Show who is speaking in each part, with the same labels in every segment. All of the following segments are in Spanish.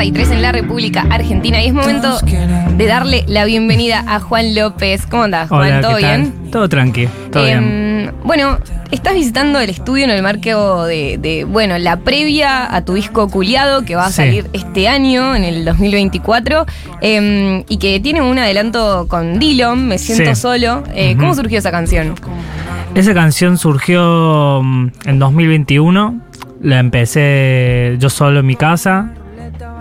Speaker 1: 15.43 en la República Argentina y es momento de darle la bienvenida a Juan López. ¿Cómo andás, Juan?
Speaker 2: Hola,
Speaker 1: ¿Todo
Speaker 2: ¿qué tal?
Speaker 1: bien?
Speaker 2: Todo tranqui, todo bien.
Speaker 1: Em, Bueno, estás visitando el estudio en el marco de, de, bueno, la previa a tu disco Culiado que va a
Speaker 2: Sí.
Speaker 1: salir este año, en el 2024, em, y que tiene un adelanto con Dillon, Me Siento
Speaker 2: Sí.
Speaker 1: Solo. Eh. ¿Cómo surgió esa canción?
Speaker 2: Esa canción surgió mm, en 2021. La empecé yo solo en mi casa.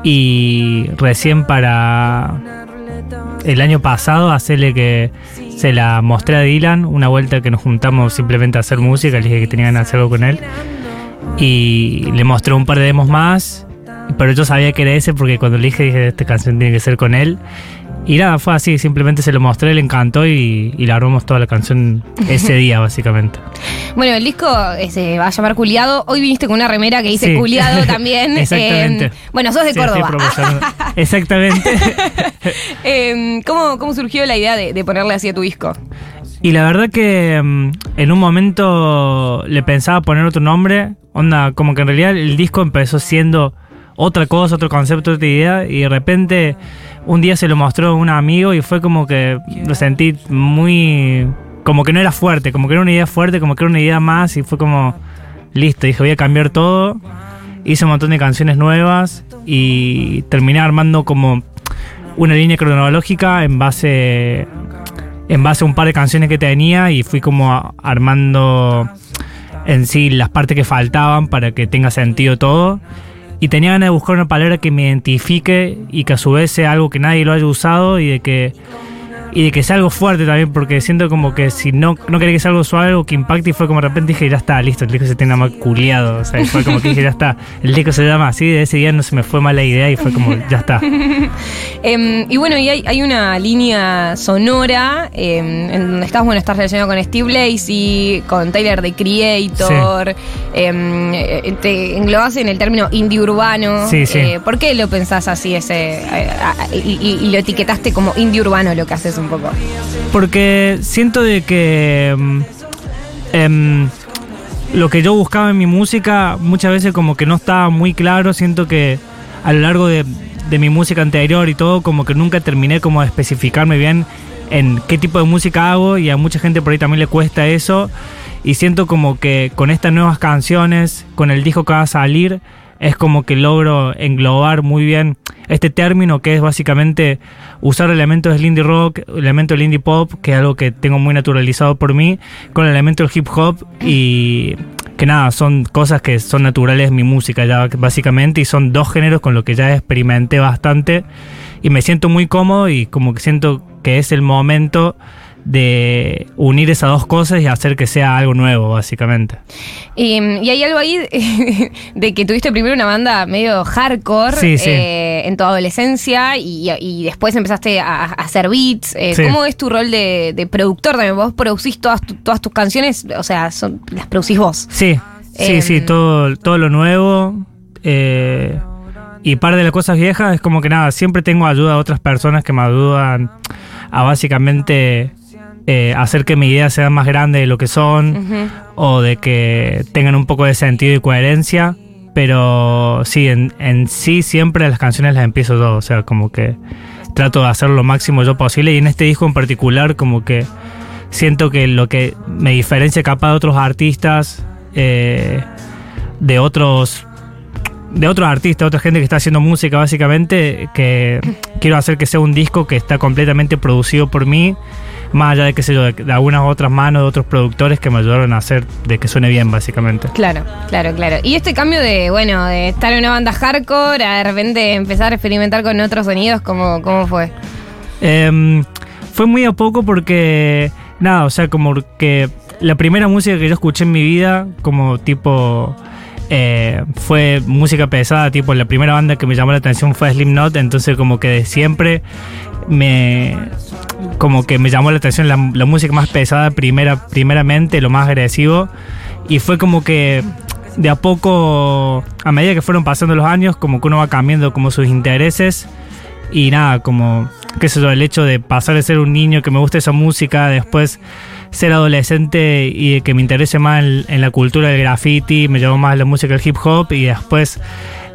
Speaker 2: Y recién para el año pasado, hacerle que se la mostré a Dylan. Una vuelta que nos juntamos simplemente a hacer música. Le dije que tenía ganas de hacer algo con él. Y le mostré un par de demos más. Pero yo sabía que era ese porque cuando le dije, dije, esta canción tiene que ser con él. Y nada, fue así, simplemente se lo mostré, le encantó y, y la armamos toda la canción ese día, básicamente.
Speaker 1: Bueno, el disco eh, se va a llamar Culiado. Hoy viniste con una remera que dice
Speaker 2: Sí.
Speaker 1: Culiado también.
Speaker 2: Exactamente.
Speaker 1: Em, bueno, sos de
Speaker 2: Sí,
Speaker 1: Córdoba.
Speaker 2: Exactamente.
Speaker 1: Em, ¿cómo, ¿Cómo surgió la idea de, de ponerle así a tu disco?
Speaker 2: Y la verdad que mm, en un momento le pensaba poner otro nombre. Onda, como que en realidad el disco empezó siendo otra cosa, otro concepto, otra idea. Y de repente un día se lo mostró un amigo y fue como que lo sentí muy... Como que no era fuerte, como que era una idea fuerte, como que era una idea más. Y fue como, listo, dije voy a cambiar todo. Hice un montón de canciones nuevas y terminé armando como una línea cronológica en base en base a un par de canciones que tenía y fui como armando en sí las partes que faltaban para que tenga sentido todo. Y tenía ganas de buscar una palabra que me identifique y que a su vez sea algo que nadie lo haya usado y de que y de que sea algo fuerte también, porque siento como que si no, no quería que sea algo suave, algo que impacte, y fue como de repente dije, ya está, listo, el disco se tiene más culiado. O sea, fue como que dije, ya está, el disco se llama así, de ese día no se me fue mala idea y fue como, ya está.
Speaker 1: Em, y bueno, y hay, hay una línea sonora em, en donde estás, bueno, estás relacionado con Steve Lacey, con Tyler the Creator, em, eh, te englobas en el término indie urbano.
Speaker 2: Sí, sí.
Speaker 1: Eh, ¿Por qué lo pensás así ese eh, y, y- y lo etiquetaste como indie urbano lo que haces un poco?
Speaker 2: Porque siento de que em, lo que yo buscaba en mi música muchas veces como que no estaba muy claro. Siento que a lo largo de, de mi música anterior y todo, como que nunca terminé como de especificarme bien en qué tipo de música hago y a mucha gente por ahí también le cuesta eso. Y siento como que con estas nuevas canciones, con el disco que va a salir, es como que logro englobar muy bien este término que es básicamente usar elementos del indie rock, elementos del indie pop, que es algo que tengo muy naturalizado por mí, con elementos del hip hop y que nada, son cosas que son naturales mi música ya básicamente y son dos géneros con los que ya experimenté bastante y me siento muy cómodo y como que siento que es el momento de unir esas dos cosas y hacer que sea algo nuevo básicamente.
Speaker 1: Y, y hay algo ahí de, que tuviste primero una banda medio hardcore
Speaker 2: Sí, sí.
Speaker 1: eh, en tu adolescencia y, y después empezaste a, a hacer beats. Eh,
Speaker 2: Sí.
Speaker 1: ¿Cómo es tu rol de, de productor también? ¿Vos producís todas, tu- todas tus canciones? O sea, son, las producís vos.
Speaker 2: Sí, sí,
Speaker 1: Em.
Speaker 2: sí, todo, todo lo nuevo. eh, y par de las cosas viejas es como que nada, siempre tengo ayuda de otras personas que me ayudan a básicamente eh, hacer que mi idea sea más grande de lo que son o de que tengan un poco de sentido y coherencia. Pero sí, en, en sí siempre las canciones las empiezo yo, o sea, como que trato de hacer lo máximo yo posible y en este disco en particular como que siento que lo que me diferencia capaz de otros artistas, eh, de otros de otros artistas, otra gente que está haciendo música básicamente, que quiero hacer que sea un disco que está completamente producido por mí, más allá de que sé yo, de, de algunas otras manos de otros productores que me ayudaron a hacer de que suene bien básicamente.
Speaker 1: Claro, claro, claro. Y este cambio de, bueno, de estar en una banda hardcore a de repente empezar a experimentar con otros sonidos, ¿cómo, cómo fue?
Speaker 2: Em, fue muy a poco porque, nada, o sea, como que la primera música que yo escuché en mi vida, como tipo, eh, fue música pesada, tipo, la primera banda que me llamó la atención fue Slipknot, entonces como que de siempre me... Como que me llamó la atención la, música más pesada primera, primeramente, lo más agresivo, y fue como que de a poco, a medida que fueron pasando los años, como que uno va cambiando como sus intereses. Y nada, como, qué sé el hecho de pasar de ser un niño que me gusta esa música, después ser adolescente y que me interese más en, la cultura del graffiti, me llevó más la música del hip hop y después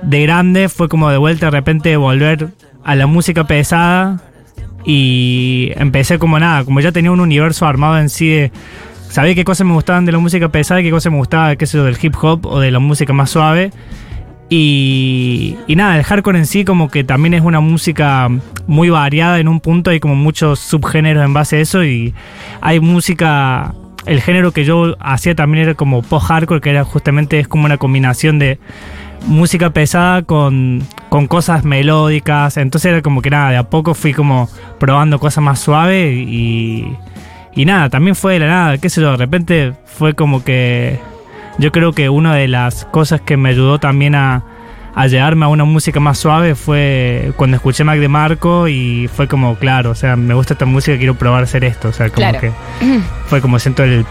Speaker 2: de grande fue como de vuelta de repente volver a la música pesada y empecé como nada, como ya tenía un universo armado en sí de sabía qué cosas me gustaban de la música pesada y qué cosas me gustaba, qué sé yo, del hip hop o de la música más suave. Y, y nada, el hardcore en sí como que también es una música muy variada en un punto, hay como muchos subgéneros en base a eso y hay música, el género que yo hacía también era como post-hardcore, que era justamente es como una combinación de música pesada con, con cosas melódicas, entonces era como que nada, de a poco fui como probando cosas más suaves y, y nada, también fue de la nada, qué sé yo, de repente fue como que yo creo que una de las cosas que me ayudó también a, a llegarme a una música más suave fue cuando escuché Mac de Marco y fue como, claro, o sea, me gusta esta música, quiero probar hacer esto, o sea, como
Speaker 1: Claro.
Speaker 2: que fue como siento el,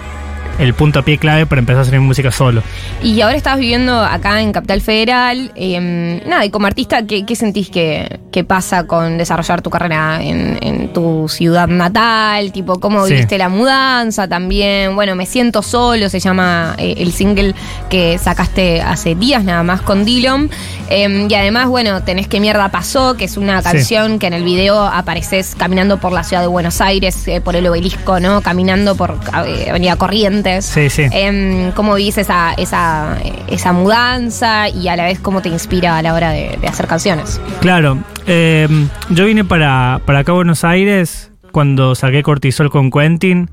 Speaker 2: el punto a pie clave para empezar a hacer música solo.
Speaker 1: Y ahora estás viviendo acá en Capital Federal. eh, nada, y como artista, ¿qué, qué sentís que, que pasa con desarrollar tu carrera en, en tu ciudad natal? Tipo, ¿cómo
Speaker 2: Sí.
Speaker 1: viviste la mudanza también? Bueno, Me Siento Solo se llama eh, el single que sacaste hace días nada más con Dillon. Eh, y además, bueno, tenés Que Mierda Pasó, que es una
Speaker 2: Sí.
Speaker 1: canción que en el video apareces caminando por la ciudad de Buenos Aires, eh, por el obelisco, ¿no? Caminando por eh, Avenida Corrientes.
Speaker 2: Sí, sí.
Speaker 1: Em, ¿Cómo vivís esa, esa, esa mudanza y a la vez cómo te inspira a la hora de, de hacer canciones?
Speaker 2: Claro, eh, yo vine para, para acá a Buenos Aires cuando saqué Cortisol con Quentin,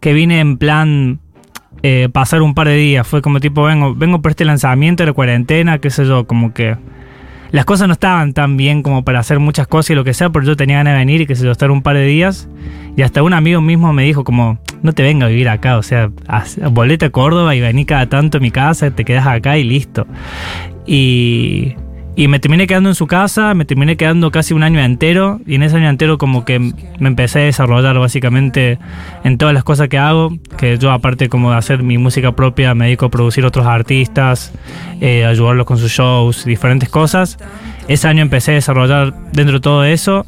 Speaker 2: que vine en plan eh, pasar un par de días. Fue como tipo, vengo, vengo por este lanzamiento de la cuarentena, qué sé yo, como que las cosas no estaban tan bien como para hacer muchas cosas y lo que sea, pero yo tenía ganas de venir y que sé yo, estar un par de días. Y hasta un amigo mismo me dijo como, no te venga a vivir acá, o sea, volvete a Córdoba y vení cada tanto a mi casa, te quedas acá y listo. Y, y me terminé quedando en su casa, me terminé quedando casi un año entero y en ese año entero como que me empecé a desarrollar básicamente en todas las cosas que hago, que yo aparte como de hacer mi música propia me dedico a producir otros artistas, eh, ayudarlos con sus shows, diferentes cosas. Ese año empecé a desarrollar dentro de todo eso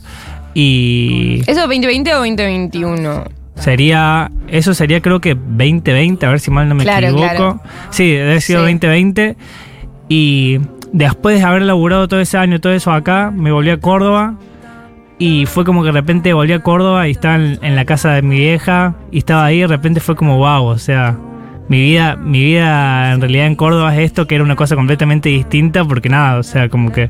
Speaker 2: y
Speaker 1: ¿Eso 2020 o 2021?
Speaker 2: sería, eso sería creo que 2020, a ver si mal no me
Speaker 1: Claro,
Speaker 2: equivoco.
Speaker 1: claro.
Speaker 2: Sí, debe sido
Speaker 1: Sí.
Speaker 2: 2020 y después de haber laburado todo ese año, todo eso acá, me volví a Córdoba y fue como que de repente volví a Córdoba y estaba en, la casa de mi vieja y estaba ahí y de repente fue como wow, o sea, mi vida, mi vida en realidad en Córdoba es esto que era una cosa completamente distinta porque nada, o sea, como que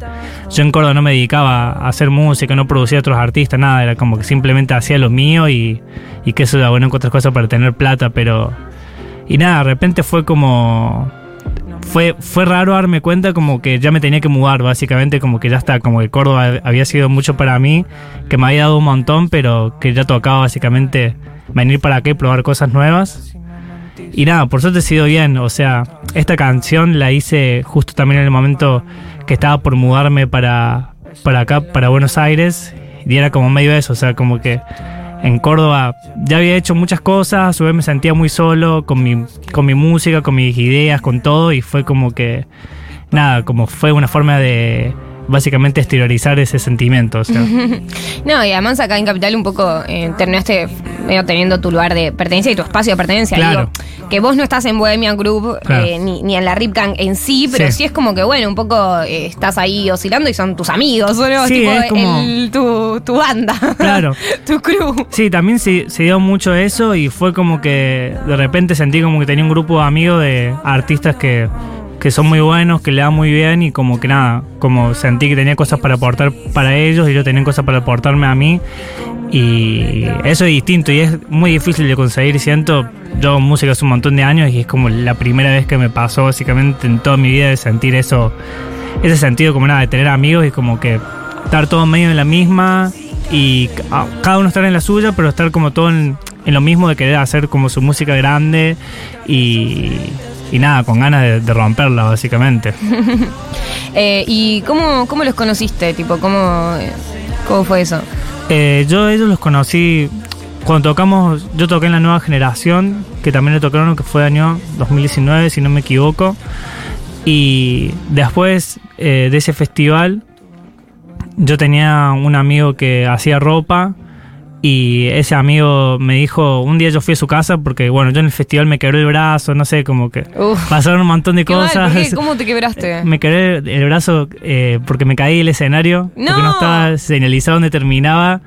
Speaker 2: yo en Córdoba no me dedicaba a hacer música, no producía a otros artistas, nada, era como que simplemente hacía lo mío y, y que eso era bueno en otras cosas para tener plata, pero... Y nada, de repente fue como fue, fue raro darme cuenta como que ya me tenía que mudar, básicamente, como que ya está, como que Córdoba había sido mucho para mí, que me había dado un montón, pero que ya tocaba básicamente venir para acá y probar cosas nuevas. Y nada, por suerte ha sido bien, o sea, esta canción la hice justo también en el momento que estaba por mudarme para, para acá, para Buenos Aires, y era como medio eso, o sea, como que en Córdoba ya había hecho muchas cosas, a su vez me sentía muy solo con mi, con mi música, con mis ideas, con todo, y fue como que, nada, como fue una forma de básicamente exteriorizar ese sentimiento. O sea.
Speaker 1: No, y además acá en Capital un poco eh, terminaste medio teniendo tu lugar de pertenencia y tu espacio de pertenencia.
Speaker 2: Claro.
Speaker 1: Digo, que vos no estás en Bohemian Group
Speaker 2: Claro.
Speaker 1: eh, ni, ni en la Rip Gang en sí, pero sí.
Speaker 2: Sí.
Speaker 1: es como que, bueno, un poco eh, estás ahí oscilando y son tus amigos, ¿no?
Speaker 2: Sí,
Speaker 1: tipo
Speaker 2: es como-
Speaker 1: el- tu, tu banda.
Speaker 2: Claro.
Speaker 1: tu crew.
Speaker 2: Sí, también se, se dio mucho eso y fue como que de repente sentí como que tenía un grupo de amigos de artistas que, que son muy buenos, que le dan muy bien y como que nada, como sentí que tenía cosas para aportar para ellos y ellos tenían cosas para aportarme a mí. Y eso es distinto y es muy difícil de conseguir, siento, yo hago música hace un montón de años y es como la primera vez que me pasó básicamente en toda mi vida de sentir eso, ese sentido como nada, de tener amigos y como que estar todos medio en la misma y ca- cada uno estar en la suya, pero estar como todo en, en lo mismo de querer hacer como su música grande y, y nada, con ganas de, de romperla básicamente.
Speaker 1: Eh, ¿Y cómo, cómo los conociste? Tipo, ¿cómo, cómo fue eso?
Speaker 2: Eh, yo ellos los conocí cuando tocamos, yo toqué en la nueva generación, que también le tocaron, que fue año 2019, si no me equivoco. Y después eh, de ese festival, yo tenía un amigo que hacía ropa Y ese amigo me dijo, un día yo fui a su casa porque, bueno, yo en el festival me quebré el brazo, no sé, como que
Speaker 1: Uf.
Speaker 2: pasaron un montón de
Speaker 1: mal,
Speaker 2: cosas.
Speaker 1: ¿Cómo te quebraste?
Speaker 2: Me quebré el brazo eh, porque me caí del escenario, porque
Speaker 1: ¡No!
Speaker 2: no estaba señalizado dónde terminaba.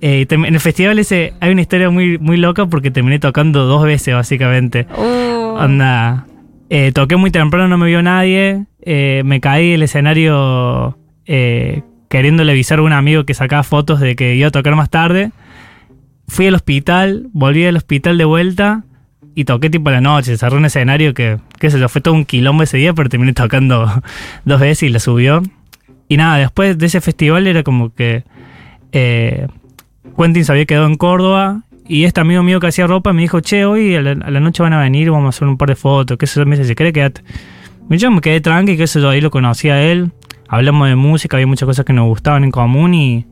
Speaker 2: Eh, en el festival ese hay una historia muy, muy loca porque terminé tocando dos veces, básicamente.
Speaker 1: Uh,
Speaker 2: Onda, eh, toqué muy temprano, no me vio nadie. eh, me caí del escenario eh, queriéndole avisar a un amigo que sacaba fotos de que iba a tocar más tarde. Fui al hospital, volví al hospital de vuelta y toqué tipo la noche. Cerré un escenario que, qué sé yo, fue todo un quilombo ese día, pero terminé tocando dos veces y la subió. Y nada, después de ese festival era como que eh, Quentin se había quedado en Córdoba y este amigo mío que hacía ropa me dijo, che, hoy a la, a la noche van a venir, vamos a hacer un par de fotos, qué sé yo, me dice, si querés quedate. Yo me quedé tranqui, qué sé yo, ahí lo conocí a él, hablamos de música, había muchas cosas que nos gustaban en común y,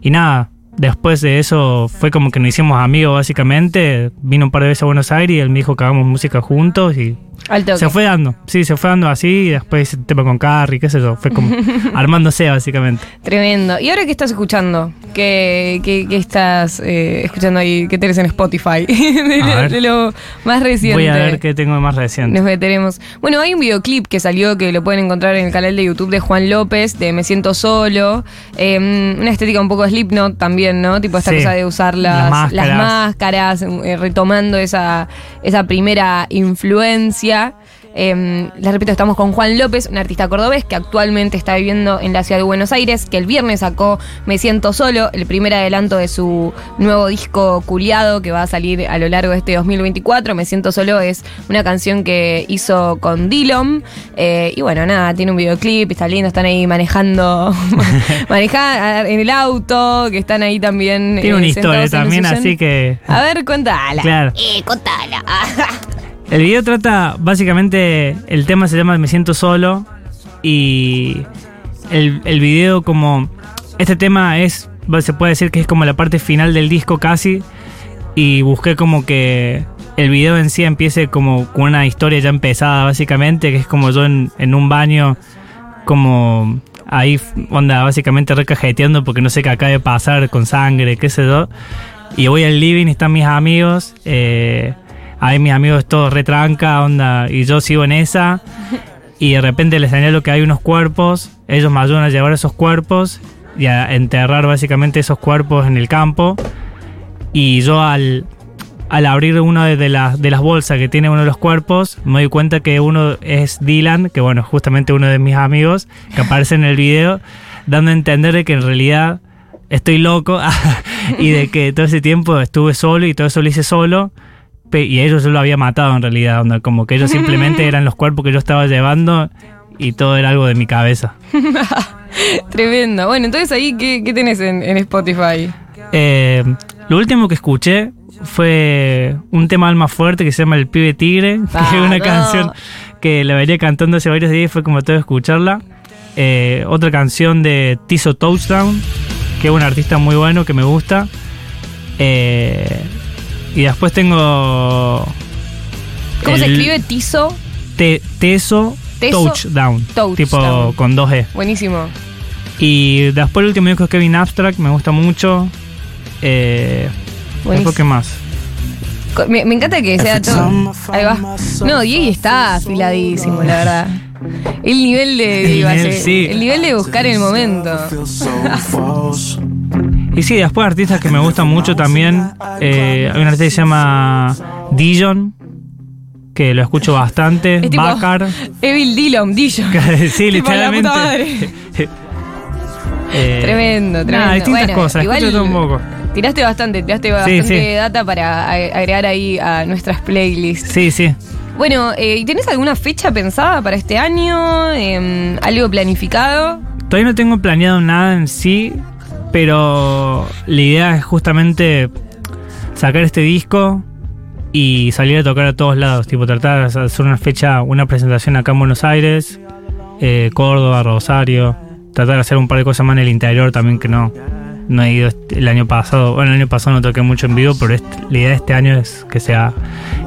Speaker 2: y nada. Después de eso fue como que nos hicimos amigos básicamente. Vino un par de veces a Buenos Aires y él me dijo que hagamos música juntos y
Speaker 1: al toque.
Speaker 2: se fue dando. Sí, se fue dando así y después el tema con Carrie, qué sé yo. Fue como armándose básicamente.
Speaker 1: Tremendo. ¿Y ahora qué estás escuchando? ¿Qué, qué- qué estás eh, escuchando ahí? ¿Qué tenés en Spotify? de, lo,
Speaker 2: ver.
Speaker 1: de lo más reciente.
Speaker 2: Voy a ver qué tengo de más reciente.
Speaker 1: Nos meteremos. Bueno, hay un videoclip que salió que lo pueden encontrar en el canal de YouTube de Juan López, de Me Siento Solo. Eh, una estética un poco Slipknot también, ¿no? Tipo esta
Speaker 2: Sí.
Speaker 1: cosa de usar
Speaker 2: Las
Speaker 1: las,
Speaker 2: máscaras,
Speaker 1: eh, retomando esa, esa primera influencia. Eh, les repito, estamos con Juan López, un artista cordobés que actualmente está viviendo en la ciudad de Buenos Aires, que el viernes sacó Me Siento Solo, el primer adelanto de su nuevo disco Culiado que va a salir a lo largo de este 2024. Me Siento Solo es una canción que hizo con Dillom. eh, y bueno, nada, tiene un videoclip, está lindo, están ahí manejando, manejando en el auto, que están ahí también.
Speaker 2: Tiene una
Speaker 1: eh,
Speaker 2: historia también, así que.
Speaker 1: A ver, cuéntala.
Speaker 2: Claro.
Speaker 1: Eh, contala.
Speaker 2: El video trata, básicamente, el tema se llama Me siento solo y el, el video como... Este tema es, se puede decir que es como la parte final del disco casi y busqué como que el video en sí empiece como con una historia ya empezada básicamente, que es como yo en, en un baño como ahí onda básicamente recajeteando porque no sé qué acaba de pasar con sangre, qué sé yo. Y voy al living están mis amigos. Eh, ahí mis amigos todos retranca, onda, y yo sigo en esa. Y de repente les señalo que hay unos cuerpos. Ellos me ayudan a llevar esos cuerpos y a enterrar básicamente esos cuerpos en el campo. Y yo al, al abrir una de, las, de las bolsas que tiene uno de los cuerpos, me doy cuenta que uno es Dylan, que bueno, justamente uno de mis amigos, que aparece en el video, dando a entender de que en realidad estoy loco y de que todo ese tiempo estuve solo y todo eso lo hice solo. Y ellos lo había matado en realidad, onda, como que ellos simplemente eran los cuerpos que yo estaba llevando y todo era algo de mi cabeza.
Speaker 1: Tremendo. Bueno, entonces ahí, ¿qué, qué tenés en, en Spotify?
Speaker 2: Eh, lo último que escuché fue un tema alma fuerte que se llama El Pibe Tigre, que es una
Speaker 1: Vamos.
Speaker 2: canción que la venía cantando hace varios días y fue como todo escucharla. Eh, otra canción de Tizo Touchdown, que es un artista muy bueno que me gusta. Eh, y después tengo.
Speaker 1: ¿Cómo se escribe? Tizo.
Speaker 2: Te- Teso
Speaker 1: Teso
Speaker 2: Touchdown,
Speaker 1: Touchdown.
Speaker 2: Tipo con dos E.
Speaker 1: Buenísimo.
Speaker 2: Y después el último disco es Kevin Abstract, me gusta mucho. Eh,
Speaker 1: Buenísimo.
Speaker 2: después, ¿qué más?
Speaker 1: Me, me encanta que sea todo. Ahí va. No, Diego está afiladísimo, la verdad. El nivel de.
Speaker 2: El
Speaker 1: iba a
Speaker 2: nivel,
Speaker 1: ser-
Speaker 2: sí.
Speaker 1: El nivel de buscar el momento.
Speaker 2: Y sí, después artistas que me gustan mucho también. Eh, hay un artista que se llama Dijon, que lo escucho bastante.
Speaker 1: Es tipo-. Evil Dillon, Dillon.
Speaker 2: sí, literalmente. Eh,
Speaker 1: Tremendo, tremendo.
Speaker 2: Nada, distintas
Speaker 1: Bueno,
Speaker 2: cosas,
Speaker 1: igual
Speaker 2: escucho todo un poco.
Speaker 1: Tiraste bastante, tiraste bastante
Speaker 2: sí.
Speaker 1: data para ag- agregar ahí a nuestras playlists.
Speaker 2: Sí, sí.
Speaker 1: Bueno, eh, ¿y ¿tenés alguna fecha pensada para este año? Em, ¿Algo planificado?
Speaker 2: Todavía no tengo planeado nada en sí, pero la idea es justamente sacar este disco y salir a tocar a todos lados, tipo tratar de hacer una fecha, una presentación acá en Buenos Aires, eh, Córdoba, Rosario, tratar de hacer un par de cosas más en el interior también que no, no he ido este- el año pasado. Bueno, el año pasado no toqué mucho en vivo, pero este- la idea de este año es que sea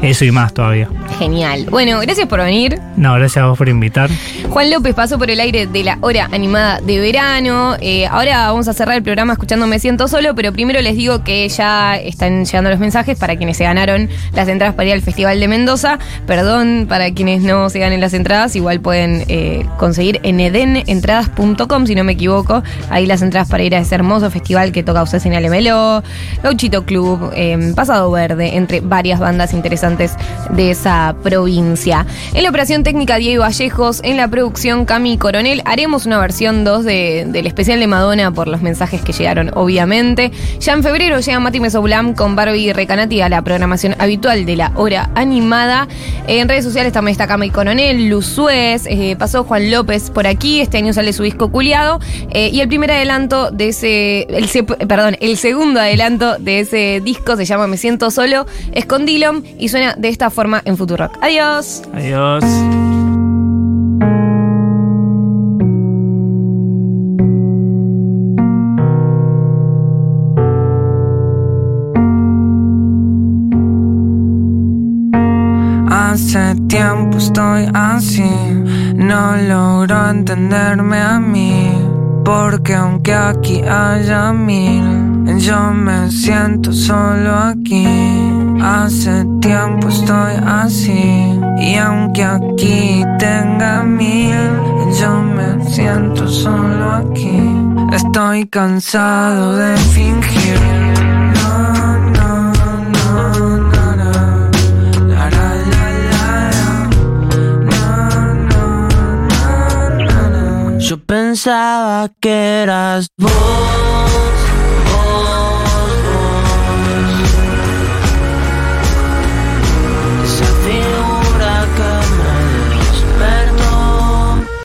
Speaker 2: eso y más todavía.
Speaker 1: Genial. Bueno, gracias por venir.
Speaker 2: No, gracias a vos por invitar.
Speaker 1: Juan López pasó por el aire de la hora animada de verano. Eh, ahora vamos a cerrar el programa escuchando Me Siento Solo, pero primero les digo que ya están llegando los mensajes para quienes se ganaron las entradas para ir al Festival de Mendoza. Perdón para quienes no se ganen las entradas, igual pueden eh, conseguir en edenentradas.com, si no me equivoco. Ahí las entradas para ir a ese hermoso festival que toca en Melo, Gauchito Club, eh, Pasado Verde, entre varias bandas interesantes de esa provincia. En la operación técnica Diego Vallejos, en la producción Cami Coronel, haremos una versión 2 de- del especial de Madonna por los mensajes que llegaron, obviamente. Ya en febrero llega Mati Mesoblam con Barbie Recanati a la programación habitual de la hora animada. En redes sociales también está Cami Coronel, Luz Suez, eh, pasó Juan López por aquí, este año sale su disco Culiado. eh, y el primer adelanto de ese, el, perdón, el segundo adelanto de ese disco se llama Me Siento Solo, es con Dillon y suena de esta forma en Futurock. Adiós.
Speaker 2: Adiós.
Speaker 3: Hace tiempo estoy así, no logro entenderme a mí, porque aunque aquí haya mil, yo me siento solo aquí. Hace tiempo estoy así, y aunque aquí tenga mil, yo me siento solo aquí. Estoy cansado de fingir. Pensaba que eras vos